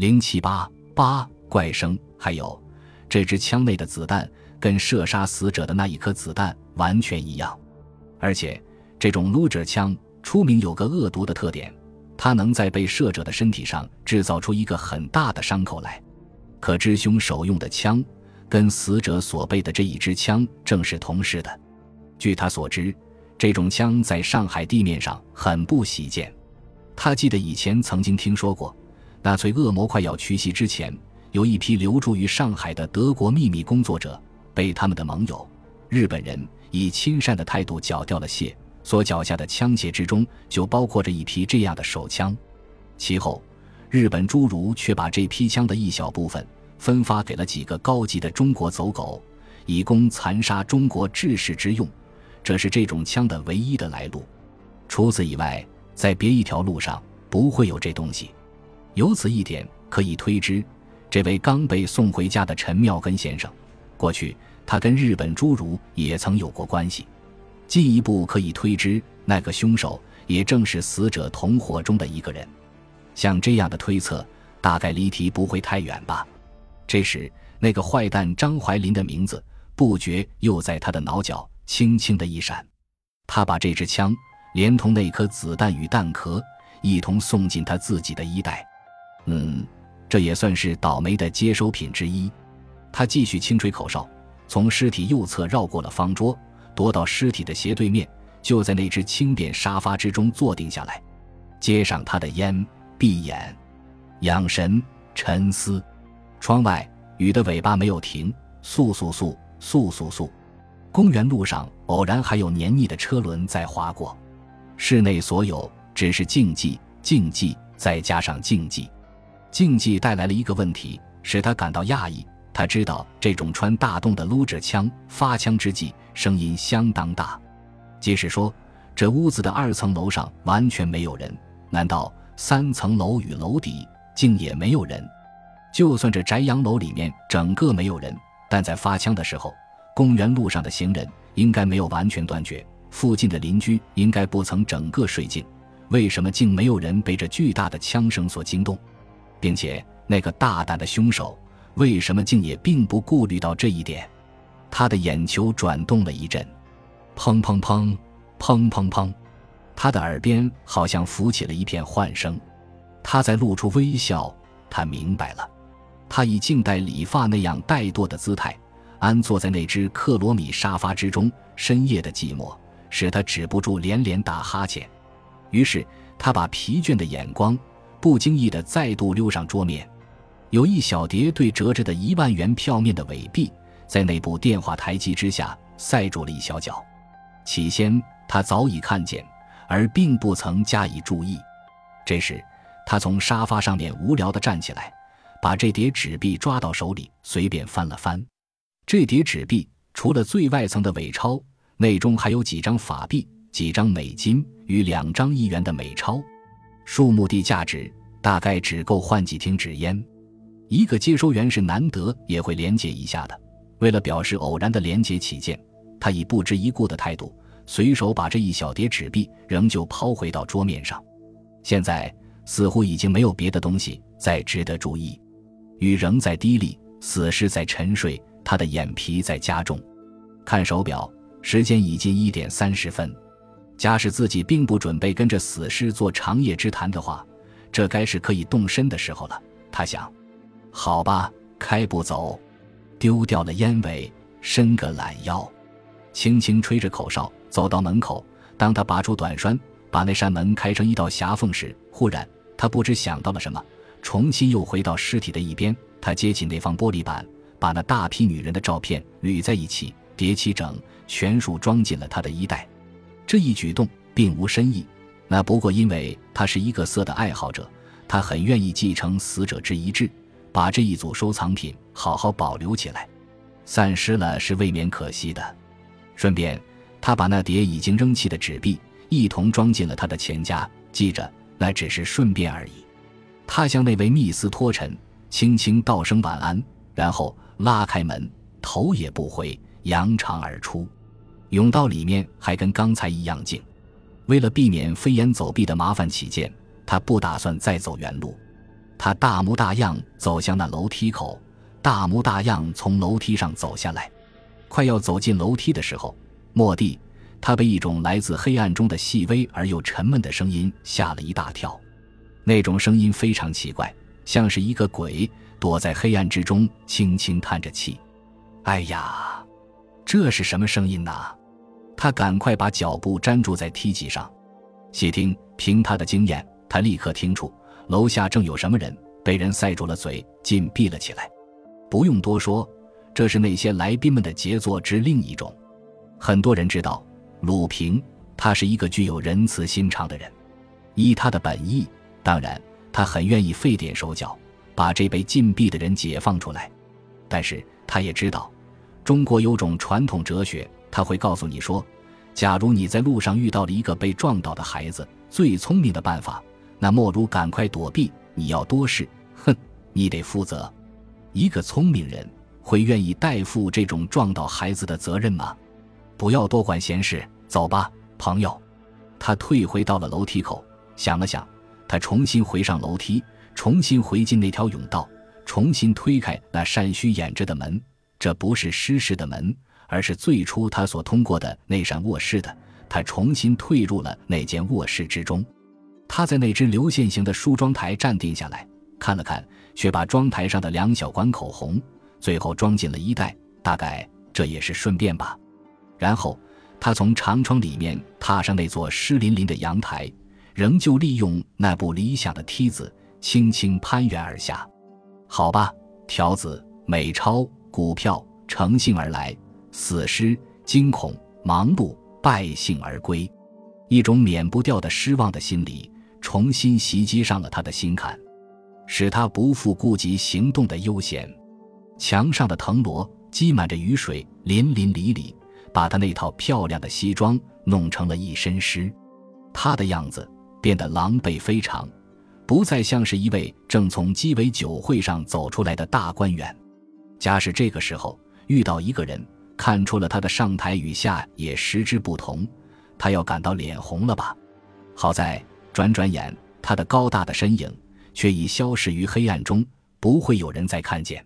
零七八八怪声，还有这支枪内的子弹跟射杀死者的那一颗子弹完全一样，而且这种撸者枪出名有个恶毒的特点，它能在被射者的身体上制造出一个很大的伤口来。可知凶手用的枪跟死者所背的这一支枪正是同式的。据他所知，这种枪在上海地面上很不喜见。他记得以前曾经听说过，纳粹恶魔快要屈膝之前，有一批留驻于上海的德国秘密工作者被他们的盟友日本人以亲善的态度缴掉了械，所缴下的枪械之中就包括着一批这样的手枪。其后，日本侏儒却把这批枪的一小部分分发给了几个高级的中国走狗，以供残杀中国志士之用。这是这种枪的唯一的来路，除此以外，在别一条路上不会有这东西。由此一点可以推知，这位刚被送回家的陈妙根先生，过去他跟日本侏儒也曾有过关系。进一步可以推知，那个凶手也正是死者同伙中的一个人。像这样的推测，大概离题不会太远吧。这时，那个坏蛋张怀林的名字不觉又在他的脑角。轻轻的一闪，他把这支枪连同那颗子弹与弹壳一同送进他自己的衣袋。嗯，这也算是倒霉的接收品之一。他继续轻吹口哨，从尸体右侧绕过了方桌，踱到尸体的斜对面，就在那只轻便沙发之中坐定下来，接上他的烟，闭眼，养神，沉思。窗外雨的尾巴没有停，簌簌簌，簌簌簌。公园路上偶然还有黏腻的车轮在划过，室内所有只是静寂，静寂再加上静寂，竞技带来了一个问题，使他感到讶异。他知道这种穿大洞的撸着枪发枪之际声音相当大，即使说这屋子的二层楼上完全没有人，难道三层楼与楼底竟也没有人？就算这宅洋楼里面整个没有人，但在发枪的时候。公园路上的行人应该没有完全断绝，附近的邻居应该不曾整个睡尽。为什么竟没有人被这巨大的枪声所惊动，并且那个大胆的凶手为什么竟也并不顾虑到这一点？他的眼球转动了一阵，砰砰砰，砰砰砰，他的耳边好像浮起了一片幻声。他在露出微笑，他明白了，他以静待理发那样怠惰的姿态。安坐在那只克罗米沙发之中，深夜的寂寞使他止不住连连打哈欠。于是他把疲倦的眼光不经意地再度溜上桌面，有一小叠对折着的一万元票面的尾币，在那部电话台机之下塞住了一小角。起先他早已看见，而并不曾加以注意。这时他从沙发上面无聊地站起来，把这叠纸币抓到手里，随便翻了翻。这叠纸币除了最外层的伪钞，内中还有几张法币、几张美金与两张一元的美钞，数目的价值大概只够换几听纸烟。一个接收员是难得也会连接一下的。为了表示偶然的连接起见，他以不知一顾的态度，随手把这一小叠纸币仍旧抛回到桌面上。现在似乎已经没有别的东西再值得注意。雨仍在滴沥，死尸在沉睡。他的眼皮在加重，看手表，时间已近一点三十分。假使自己并不准备跟着死尸做长夜之谈的话，这该是可以动身的时候了。他想，好吧，开步走，丢掉了烟尾，伸个懒腰，轻轻吹着口哨，走到门口。当他拔出短栓，把那扇门开成一道狭缝时，忽然他不知想到了什么，重新又回到尸体的一边。他接起那方玻璃板。把那大批女人的照片捋在一起，叠齐整，全数装进了他的衣袋。这一举动并无深意，那不过因为他是一个色的爱好者，他很愿意继承死者之遗志，把这一组收藏品好好保留起来。散失了是未免可惜的。顺便，他把那叠已经扔弃的纸币一同装进了他的钱夹。记着，那只是顺便而已。他向那位密斯托臣轻轻道声晚安，然后。拉开门，头也不回，扬长而出。甬道里面还跟刚才一样静。为了避免飞檐走壁的麻烦起见，他不打算再走原路。他大模大样走向那楼梯口，大模大样从楼梯上走下来。快要走进楼梯的时候，蓦地，他被一种来自黑暗中的细微而又沉闷的声音吓了一大跳。那种声音非常奇怪，像是一个鬼躲在黑暗之中，轻轻叹着气。哎呀，这是什么声音呐？他赶快把脚步粘住在梯级上，细听。凭他的经验，他立刻听出楼下正有什么人被人塞住了嘴，紧闭了起来。不用多说，这是那些来宾们的杰作之另一种。很多人知道鲁平，他是一个具有仁慈心肠的人。依他的本意，当然他很愿意费点手脚，把这被禁闭的人解放出来。但是他也知道，中国有种传统哲学，他会告诉你说：假如你在路上遇到了一个被撞倒的孩子。最聪明的办法，那莫如赶快躲避。你要多事，哼，你得负责。一个聪明人会愿意代负这种撞倒孩子的责任吗？不要多管闲事，走吧，朋友。他退回到了楼梯口，想了想，他重新回上楼梯，重新回进那条甬道，重新推开那扇虚掩着的门。这不是失事的门，而是最初他所通过的那扇卧室的。他重新退入了那间卧室之中，他在那只流线型的梳妆台站定下来，看了看，却把妆台上的两小管口红最后装进了衣袋，大概这也是顺便吧。然后他从长窗里面踏上那座湿淋淋的阳台，仍旧利用那部理想的梯子，轻轻攀援而下。好吧，条子、美钞、股票乘兴而来，死尸、惊恐、忙碌。败兴而归，一种免不掉的失望的心理重新袭击上了他的心坎，使他不复顾及行动的悠闲。墙上的藤萝积满着雨水，淋淋漓漓，把他那套漂亮的西装弄成了一身湿。他的样子变得狼狈非常，不再像是一位正从鸡尾酒会上走出来的大官员。假使这个时候遇到一个人，看出了他的上台与下也实之不同，他要感到脸红了吧？好在转转眼，他的高大的身影却已消失于黑暗中，不会有人再看见。